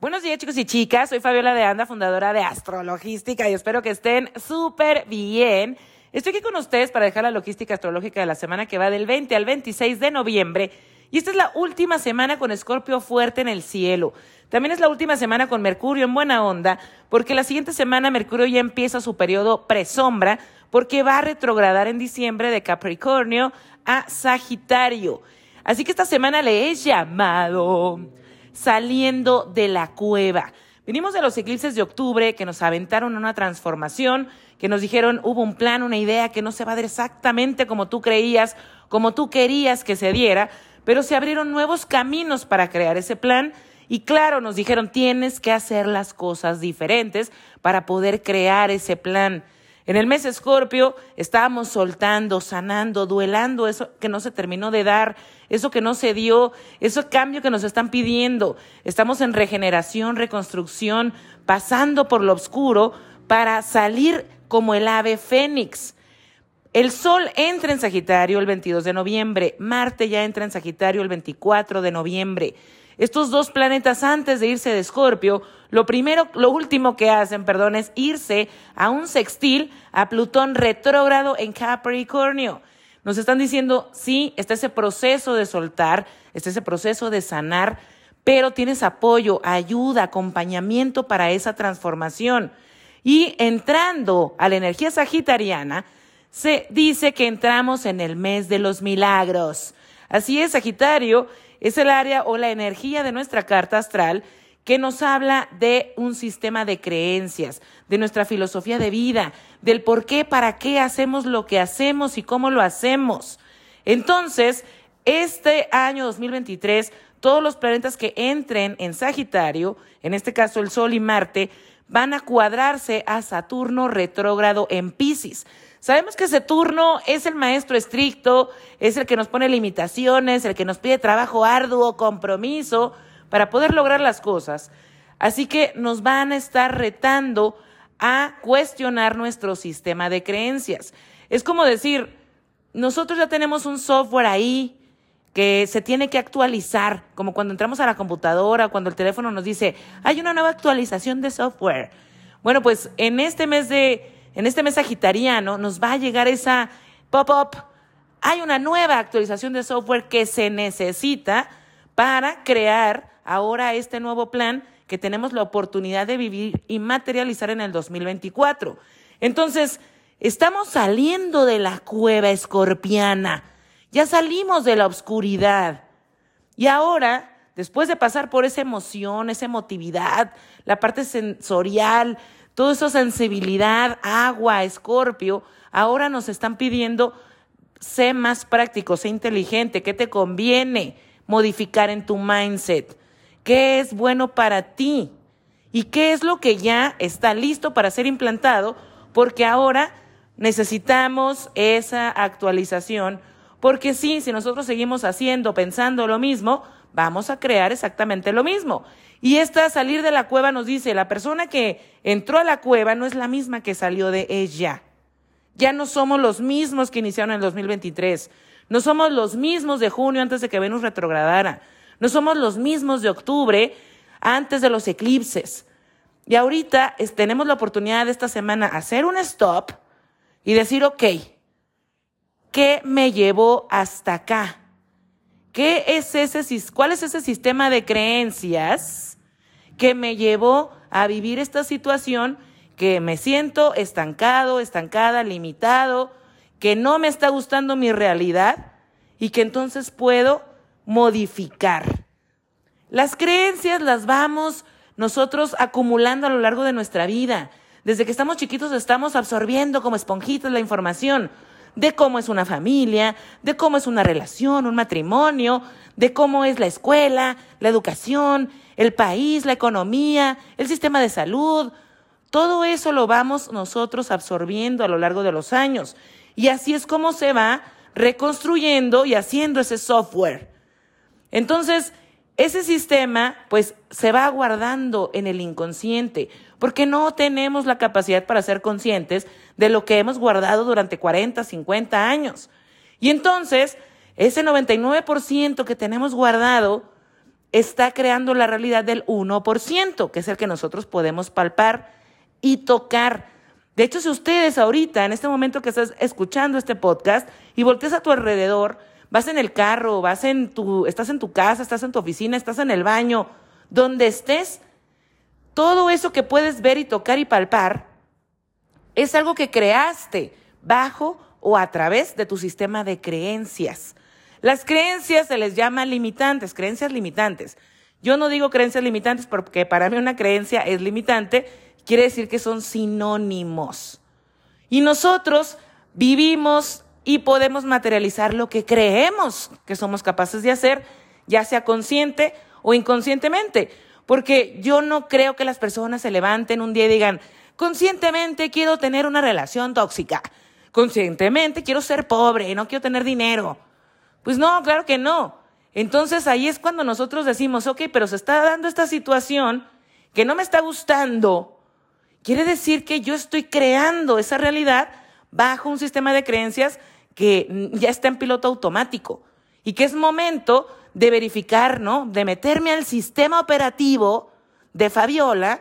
Buenos días chicos y chicas, soy Fabiola de Anda, fundadora de Astrologística y espero que estén súper bien. Estoy aquí con ustedes para dejar la logística astrológica de la semana que va del 20 al 26 de noviembre y esta es la última semana con Escorpio fuerte en el cielo. También es la última semana con Mercurio en buena onda porque la siguiente semana Mercurio ya empieza su periodo presombra porque va a retrogradar en diciembre de Capricornio a Sagitario. Así que esta semana le he llamado saliendo de la cueva. Venimos de los eclipses de octubre que nos aventaron una transformación, que nos dijeron hubo un plan, una idea que no se va a dar exactamente como tú creías, como tú querías que se diera, pero se abrieron nuevos caminos para crear ese plan y claro, nos dijeron tienes que hacer las cosas diferentes para poder crear ese plan. En el mes Escorpio estábamos soltando, sanando, duelando eso que no se terminó de dar, eso que no se dio, ese cambio que nos están pidiendo. Estamos en regeneración, reconstrucción, pasando por lo oscuro para salir como el ave fénix. El Sol entra en Sagitario el 22 de noviembre, Marte ya entra en Sagitario el 24 de noviembre. Estos dos planetas antes de irse de Escorpio, lo primero, lo último que hacen, perdón, es irse a un sextil a Plutón retrógrado en Capricornio. Nos están diciendo, sí, está ese proceso de soltar, está ese proceso de sanar, pero tienes apoyo, ayuda, acompañamiento para esa transformación. Y entrando a la energía sagitariana, se dice que entramos en el mes de los milagros. Así es, Sagitario es el área o la energía de nuestra carta astral que nos habla de un sistema de creencias, de nuestra filosofía de vida, del por qué, para qué hacemos lo que hacemos y cómo lo hacemos. Entonces, este año 2023, todos los planetas que entren en Sagitario, en este caso el Sol y Marte, van a cuadrarse a Saturno retrógrado en Pisces. Sabemos que Saturno es el maestro estricto, es el que nos pone limitaciones, el que nos pide trabajo arduo, compromiso para poder lograr las cosas. Así que nos van a estar retando a cuestionar nuestro sistema de creencias. Es como decir, nosotros ya tenemos un software ahí que se tiene que actualizar, como cuando entramos a la computadora, cuando el teléfono nos dice, hay una nueva actualización de software. Bueno, pues en este mes de en este mes sagitariano nos va a llegar esa pop-up. Hay una nueva actualización de software que se necesita para crear ahora este nuevo plan que tenemos la oportunidad de vivir y materializar en el 2024. Entonces, estamos saliendo de la cueva escorpiana, ya salimos de la oscuridad. Y ahora, después de pasar por esa emoción, esa emotividad, la parte sensorial, toda esa sensibilidad, agua, escorpio, ahora nos están pidiendo, sé más práctico, sé inteligente, ¿qué te conviene modificar en tu mindset? ¿Qué es bueno para ti? ¿Y qué es lo que ya está listo para ser implantado? Porque ahora necesitamos esa actualización, porque sí, si nosotros seguimos haciendo, pensando lo mismo, vamos a crear exactamente lo mismo. Y esta salir de la cueva nos dice, la persona que entró a la cueva no es la misma que salió de ella. Ya no somos los mismos que iniciaron en el 2023. No somos los mismos de junio antes de que Venus retrogradara. No somos los mismos de octubre antes de los eclipses. Y ahorita tenemos la oportunidad de esta semana hacer un stop y decir, ok, ¿qué me llevó hasta acá? ¿Qué es ese, ¿Cuál es ese sistema de creencias que me llevó a vivir esta situación que me siento estancado, estancada, limitado, que no me está gustando mi realidad y que entonces puedo modificar? Las creencias las vamos nosotros acumulando a lo largo de nuestra vida. Desde que estamos chiquitos estamos absorbiendo como esponjitas la información de cómo es una familia, de cómo es una relación, un matrimonio, de cómo es la escuela, la educación, el país, la economía, el sistema de salud. Todo eso lo vamos nosotros absorbiendo a lo largo de los años. Y así es como se va reconstruyendo y haciendo ese software. Entonces, ese sistema pues se va guardando en el inconsciente, porque no tenemos la capacidad para ser conscientes de lo que hemos guardado durante 40, 50 años. Y entonces, ese 99% que tenemos guardado está creando la realidad del 1%, que es el que nosotros podemos palpar y tocar. De hecho, si ustedes ahorita, en este momento que estás escuchando este podcast y volteas a tu alrededor, vas en el carro, vas en tu, estás en tu casa, estás en tu oficina, estás en el baño, donde estés, todo eso que puedes ver y tocar y palpar es algo que creaste bajo o a través de tu sistema de creencias. Las creencias se les llama limitantes, creencias limitantes. Yo no digo creencias limitantes porque para mí una creencia es limitante, quiere decir que son sinónimos. Y nosotros vivimos y podemos materializar lo que creemos que somos capaces de hacer, ya sea consciente o inconscientemente. Porque yo no creo que las personas se levanten un día y digan, conscientemente quiero tener una relación tóxica, conscientemente quiero ser pobre, no quiero tener dinero. Pues no, claro que no. Entonces ahí es cuando nosotros decimos, ok, pero se está dando esta situación que no me está gustando. Quiere decir que yo estoy creando esa realidad bajo un sistema de creencias que ya está en piloto automático y que es momento de verificar, ¿no? De meterme al sistema operativo de Fabiola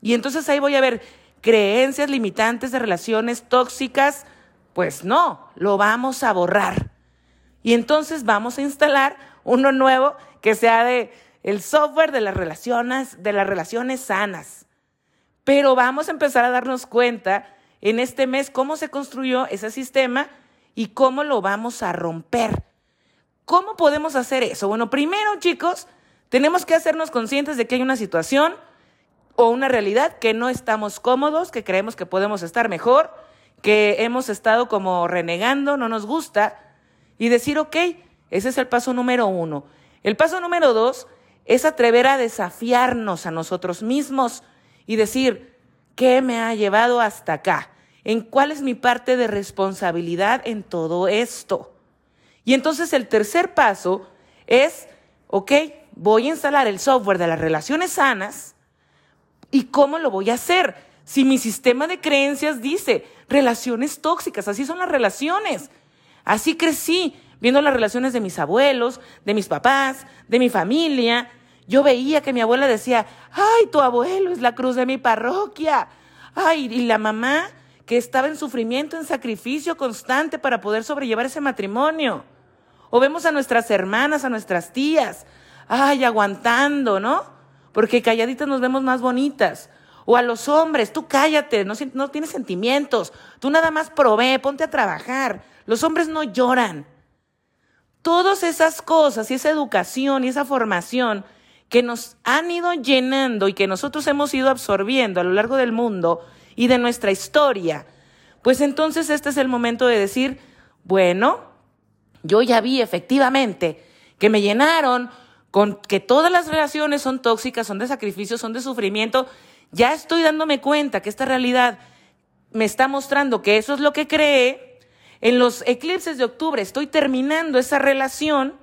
y entonces ahí voy a ver creencias limitantes de relaciones tóxicas. Pues no, lo vamos a borrar. Y entonces vamos a instalar uno nuevo que sea de el software de las relaciones, de las relaciones sanas. Pero vamos a empezar a darnos cuenta en este mes cómo se construyó ese sistema y cómo lo vamos a romper. ¿Cómo podemos hacer eso? Bueno, primero, chicos, tenemos que hacernos conscientes de que hay una situación o una realidad que no estamos cómodos, que creemos que podemos estar mejor, que hemos estado como renegando, no nos gusta, y decir, ok, ese es el paso número uno. El paso número dos es atrever a desafiarnos a nosotros mismos y decir, ¿qué me ha llevado hasta acá? ¿En cuál es mi parte de responsabilidad en todo esto? Y entonces el tercer paso es, ok, voy a instalar el software de las relaciones sanas y cómo lo voy a hacer. Si mi sistema de creencias dice relaciones tóxicas, así son las relaciones. Así crecí, viendo las relaciones de mis abuelos, de mis papás, de mi familia. Yo veía que mi abuela decía, ay, tu abuelo es la cruz de mi parroquia. Ay, y la mamá que estaba en sufrimiento, en sacrificio constante para poder sobrellevar ese matrimonio. O vemos a nuestras hermanas, a nuestras tías, ay, aguantando, ¿no? Porque calladitas nos vemos más bonitas. O a los hombres, tú cállate, no, no tienes sentimientos, tú nada más provee, ponte a trabajar. Los hombres no lloran. Todas esas cosas y esa educación y esa formación que nos han ido llenando y que nosotros hemos ido absorbiendo a lo largo del mundo y de nuestra historia, pues entonces este es el momento de decir, bueno, yo ya vi efectivamente que me llenaron con que todas las relaciones son tóxicas, son de sacrificio, son de sufrimiento, ya estoy dándome cuenta que esta realidad me está mostrando que eso es lo que cree. En los eclipses de octubre estoy terminando esa relación,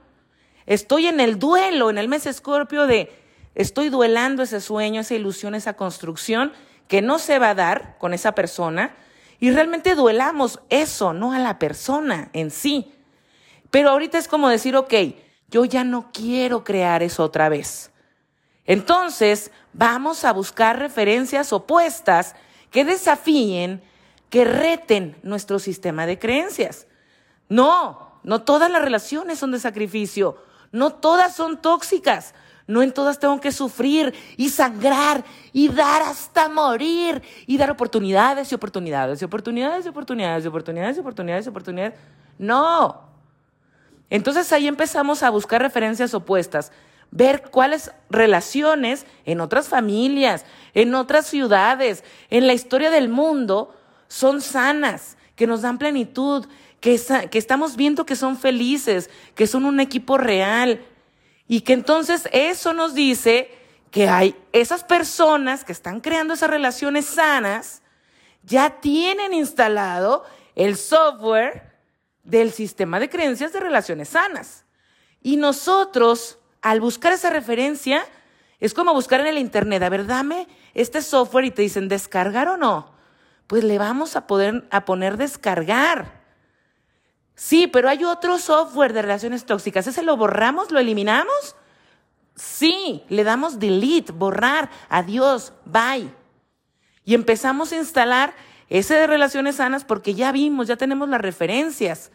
estoy en el duelo, en el mes escorpio de estoy duelando ese sueño, esa ilusión, esa construcción que no se va a dar con esa persona y realmente duelamos eso, no a la persona en sí. Pero ahorita es como decir, ok, yo ya no quiero crear eso otra vez. Entonces, vamos a buscar referencias opuestas que desafíen, que reten nuestro sistema de creencias. No, no todas las relaciones son de sacrificio, no todas son tóxicas, no en todas tengo que sufrir y sangrar y dar hasta morir y dar oportunidades y oportunidades y oportunidades y oportunidades y oportunidades y oportunidades y oportunidades. No. Entonces ahí empezamos a buscar referencias opuestas ver cuáles relaciones en otras familias, en otras ciudades, en la historia del mundo son sanas, que nos dan plenitud, que, que estamos viendo que son felices, que son un equipo real. Y que entonces eso nos dice que hay esas personas que están creando esas relaciones sanas, ya tienen instalado el software del sistema de creencias de relaciones sanas. Y nosotros al buscar esa referencia, es como buscar en el Internet, a ver, dame este software y te dicen, ¿descargar o no? Pues le vamos a poder a poner descargar. Sí, pero hay otro software de relaciones tóxicas. ¿Ese lo borramos? ¿Lo eliminamos? Sí, le damos delete, borrar, adiós, bye. Y empezamos a instalar ese de relaciones sanas porque ya vimos, ya tenemos las referencias,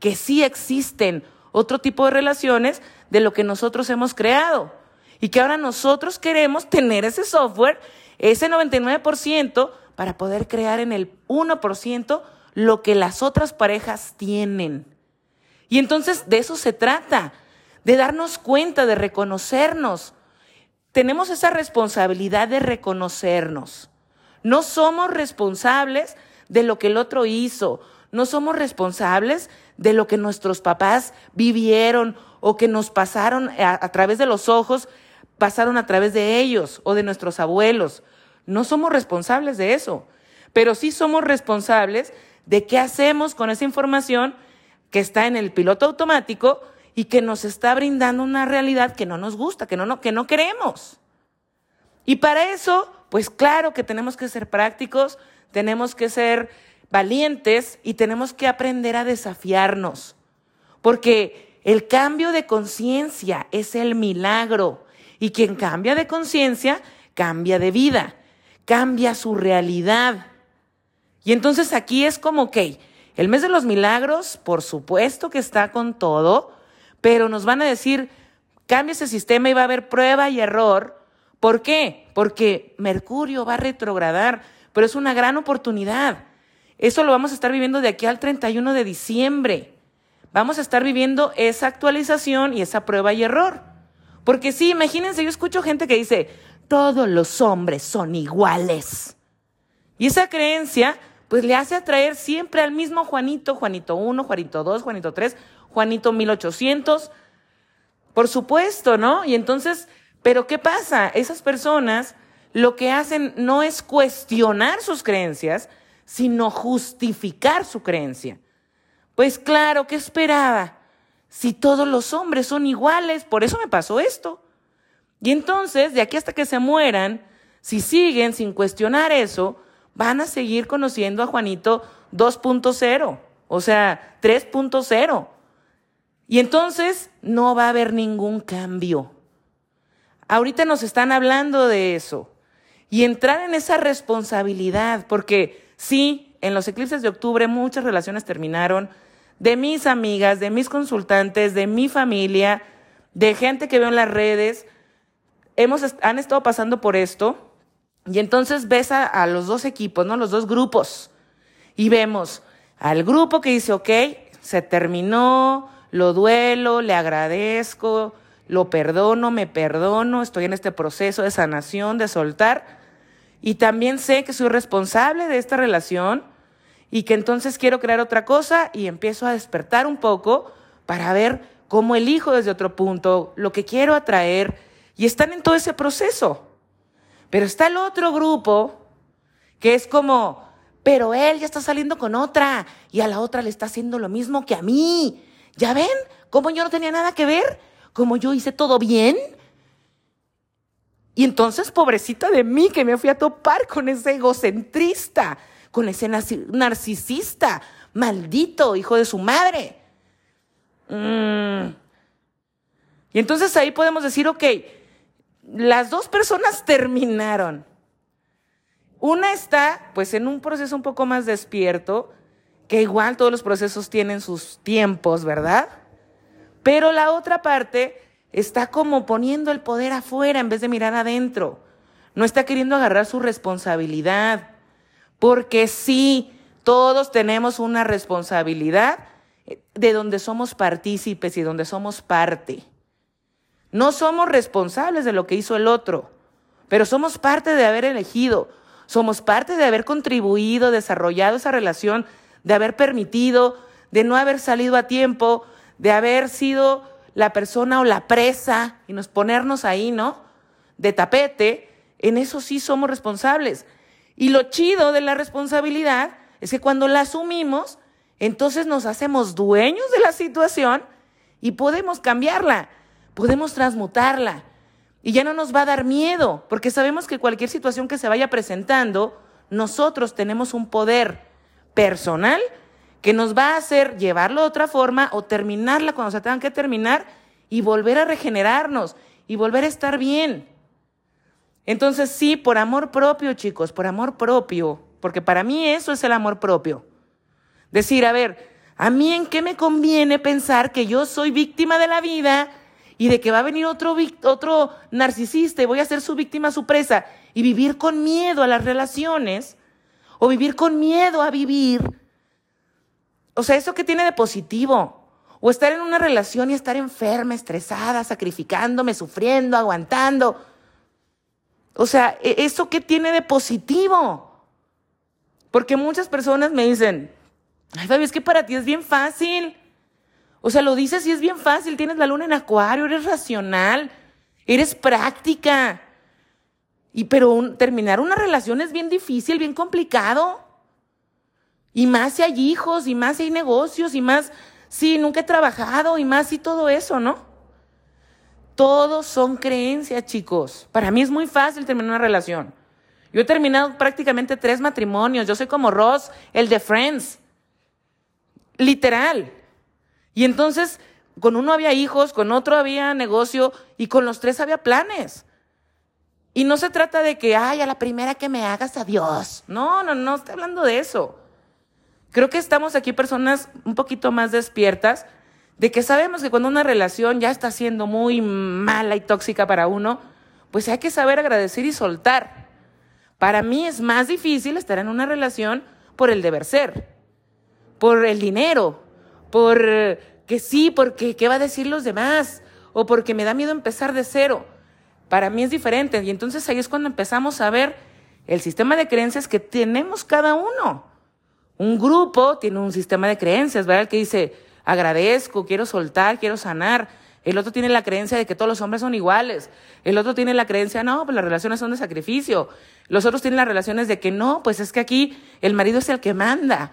que sí existen otro tipo de relaciones de lo que nosotros hemos creado. Y que ahora nosotros queremos tener ese software, ese 99%, para poder crear en el 1% lo que las otras parejas tienen. Y entonces de eso se trata, de darnos cuenta, de reconocernos. Tenemos esa responsabilidad de reconocernos. No somos responsables de lo que el otro hizo. No somos responsables de lo que nuestros papás vivieron o que nos pasaron a, través de los ojos, pasaron a través de ellos o de nuestros abuelos. No somos responsables de eso, pero sí somos responsables de qué hacemos con esa información que está en el piloto automático y que nos está brindando una realidad que no nos gusta, que no, que no queremos. Y para eso, pues claro que tenemos que ser prácticos, tenemos que ser valientes y tenemos que aprender a desafiarnos. Porque el cambio de conciencia es el milagro. Y quien cambia de conciencia, cambia de vida, cambia su realidad. Y entonces aquí es como que el mes de los milagros, por supuesto que está con todo, pero nos van a decir, cambia ese sistema y va a haber prueba y error ¿Por qué? Porque Mercurio va a retrogradar, pero es una gran oportunidad. Eso lo vamos a estar viviendo de aquí al 31 de diciembre. Vamos a estar viviendo esa actualización y esa prueba y error. Porque sí, imagínense, yo escucho gente que dice, todos los hombres son iguales. Y esa creencia, pues le hace atraer siempre al mismo Juanito, Juanito 1, Juanito 2, Juanito 3, Juanito 1800. Por supuesto, ¿no? Y entonces pero ¿qué pasa? Esas personas lo que hacen no es cuestionar sus creencias, sino justificar su creencia. Pues claro, ¿qué esperaba? Si todos los hombres son iguales, por eso me pasó esto. Y entonces, de aquí hasta que se mueran, si siguen sin cuestionar eso, van a seguir conociendo a Juanito 2.0, o sea, 3.0. Y entonces no va a haber ningún cambio. Ahorita nos están hablando de eso. Y entrar en esa responsabilidad, porque sí, en los eclipses de octubre muchas relaciones terminaron de mis amigas, de mis consultantes, de mi familia, de gente que veo en las redes. Hemos, han estado pasando por esto. Y entonces ves a, los dos equipos, ¿no? Los dos grupos. Y vemos al grupo que dice, ok, se terminó, lo duelo, le agradezco, lo perdono, me perdono, estoy en este proceso de sanación, de soltar. Y también sé que soy responsable de esta relación y que entonces quiero crear otra cosa y empiezo a despertar un poco para ver cómo elijo desde otro punto lo que quiero atraer y están en todo ese proceso. Pero está el otro grupo que es como, pero él ya está saliendo con otra y a la otra le está haciendo lo mismo que a mí. ¿Ya ven? ¿Cómo yo no tenía nada que ver? como yo hice todo bien. Y entonces, pobrecita de mí, que me fui a topar con ese egocentrista, con ese narcisista, maldito, hijo de su madre. Mm. Y entonces ahí podemos decir, ok, las dos personas terminaron. Una está, pues, en un proceso un poco más despierto, que igual todos los procesos tienen sus tiempos, ¿verdad? Pero la otra parte está como poniendo el poder afuera en vez de mirar adentro. No está queriendo agarrar su responsabilidad. Porque sí, todos tenemos una responsabilidad de donde somos partícipes y donde somos parte. No somos responsables de lo que hizo el otro, pero somos parte de haber elegido, somos parte de haber contribuido, desarrollado esa relación, de haber permitido, de no haber salido a tiempo, de haber sido la persona o la presa y nos ponernos ahí, ¿no? De tapete, en eso sí somos responsables. Y lo chido de la responsabilidad es que cuando la asumimos, entonces nos hacemos dueños de la situación y podemos cambiarla, podemos transmutarla. Y ya no nos va a dar miedo, porque sabemos que cualquier situación que se vaya presentando, nosotros tenemos un poder personal que nos va a hacer llevarlo de otra forma o terminarla cuando se tengan que terminar y volver a regenerarnos y volver a estar bien. Entonces sí, por amor propio, chicos, por amor propio, porque para mí eso es el amor propio. Decir, a ver, ¿a mí en qué me conviene pensar que yo soy víctima de la vida y de que va a venir otro, otro narcisista y voy a ser su víctima, su presa, y vivir con miedo a las relaciones, o vivir con miedo a vivir? O sea, ¿eso qué tiene de positivo? O estar en una relación y estar enferma, estresada, sacrificándome, sufriendo, aguantando. O sea, ¿e-, ¿eso qué tiene de positivo? Porque muchas personas me dicen, ay Fabi, es que para ti es bien fácil. O sea, lo dices y es bien fácil, tienes la luna en acuario, eres racional, eres práctica. Y pero terminar una relación es bien difícil, bien complicado. Y más si hay hijos, y más si hay negocios, y más si nunca he trabajado, y más si todo eso, ¿no? Todos son creencias, chicos. Para mí es muy fácil terminar una relación. Yo he terminado prácticamente tres matrimonios. Yo soy como Ross, el de Friends. Literal. Y entonces, con uno había hijos, con otro había negocio y con los tres había planes. Y no se trata de que, ay, a la primera que me hagas, adiós. No, no, no estoy hablando de eso. Creo que estamos aquí personas un poquito más despiertas de que sabemos que cuando una relación ya está siendo muy mala y tóxica para uno, pues hay que saber agradecer y soltar. Para mí es más difícil estar en una relación por el deber ser, por el dinero, por que sí, porque qué va a decir los demás, o porque me da miedo empezar de cero. Para mí es diferente y entonces ahí es cuando empezamos a ver el sistema de creencias que tenemos cada uno. Un grupo tiene un sistema de creencias, ¿verdad? El que dice, agradezco, quiero soltar, quiero sanar. El otro tiene la creencia de que todos los hombres son iguales. El otro tiene la creencia, no, pues las relaciones son de sacrificio. Los otros tienen las relaciones de que no, pues es que aquí el marido es el que manda.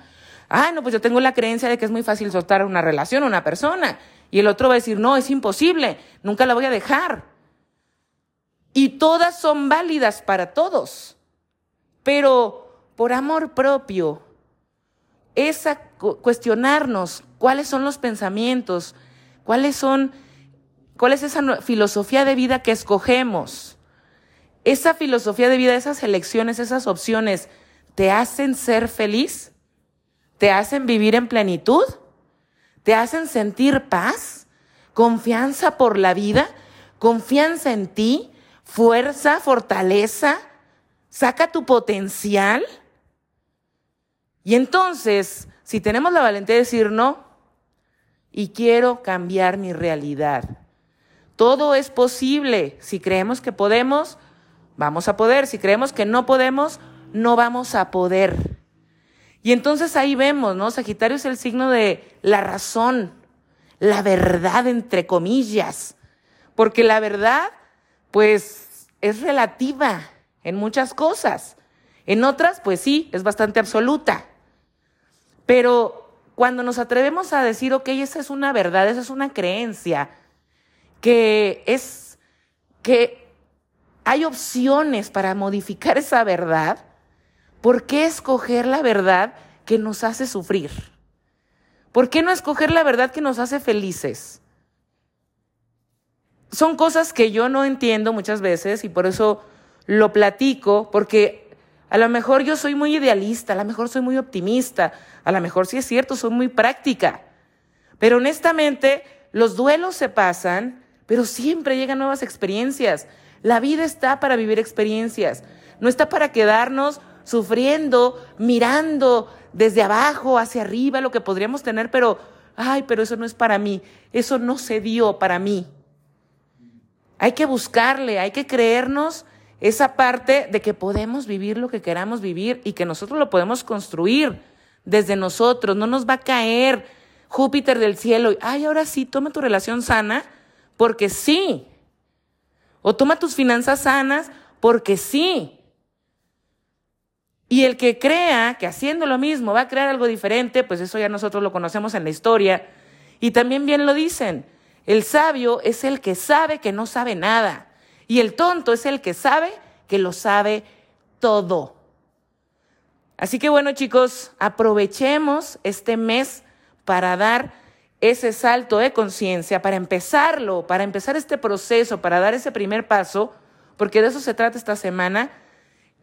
Ah, no, pues yo tengo la creencia de que es muy fácil soltar una relación, una persona. Y el otro va a decir, no, es imposible, nunca la voy a dejar. Y todas son válidas para todos. Pero por amor propio, esa cuestionarnos cuáles son los pensamientos, cuáles son, cuál es esa filosofía de vida que escogemos. Esa filosofía de vida, esas elecciones, esas opciones, ¿te hacen ser feliz? ¿Te hacen vivir en plenitud? ¿Te hacen sentir paz? ¿Confianza por la vida? ¿Confianza en ti? ¿Fuerza? ¿Fortaleza? ¿Saca tu potencial? Y entonces, si tenemos la valentía de decir no, y quiero cambiar mi realidad. Todo es posible. Si creemos que podemos, vamos a poder. Si creemos que no podemos, no vamos a poder. Y entonces ahí vemos, ¿no? Sagitario es el signo de la razón, la verdad, entre comillas. Porque la verdad, pues, es relativa en muchas cosas. En otras, pues sí, es bastante absoluta. Pero cuando nos atrevemos a decir, ok, esa es una verdad, esa es una creencia, que es que hay opciones para modificar esa verdad, ¿por qué escoger la verdad que nos hace sufrir? ¿Por qué no escoger la verdad que nos hace felices? Son cosas que yo no entiendo muchas veces y por eso lo platico, porque a lo mejor yo soy muy idealista, a lo mejor soy muy optimista, a lo mejor sí es cierto, soy muy práctica. Pero honestamente, los duelos se pasan, pero siempre llegan nuevas experiencias. La vida está para vivir experiencias, no está para quedarnos sufriendo, mirando desde abajo hacia arriba lo que podríamos tener, pero, ay, pero eso no es para mí, eso no se dio para mí. Hay que buscarle, hay que creernos esa parte de que podemos vivir lo que queramos vivir y que nosotros lo podemos construir desde nosotros, no nos va a caer Júpiter del cielo, ay, ahora sí, toma tu relación sana, porque sí. O toma tus finanzas sanas, porque sí. Y el que crea que haciendo lo mismo va a crear algo diferente, pues eso ya nosotros lo conocemos en la historia. Y también bien lo dicen, el sabio es el que sabe que no sabe nada. Y el tonto es el que sabe que lo sabe todo. Así que bueno chicos, aprovechemos este mes para dar ese salto de conciencia, para empezarlo, para empezar este proceso, para dar ese primer paso, porque de eso se trata esta semana.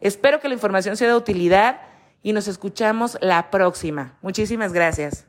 Espero que la información sea de utilidad y nos escuchamos la próxima. Muchísimas gracias.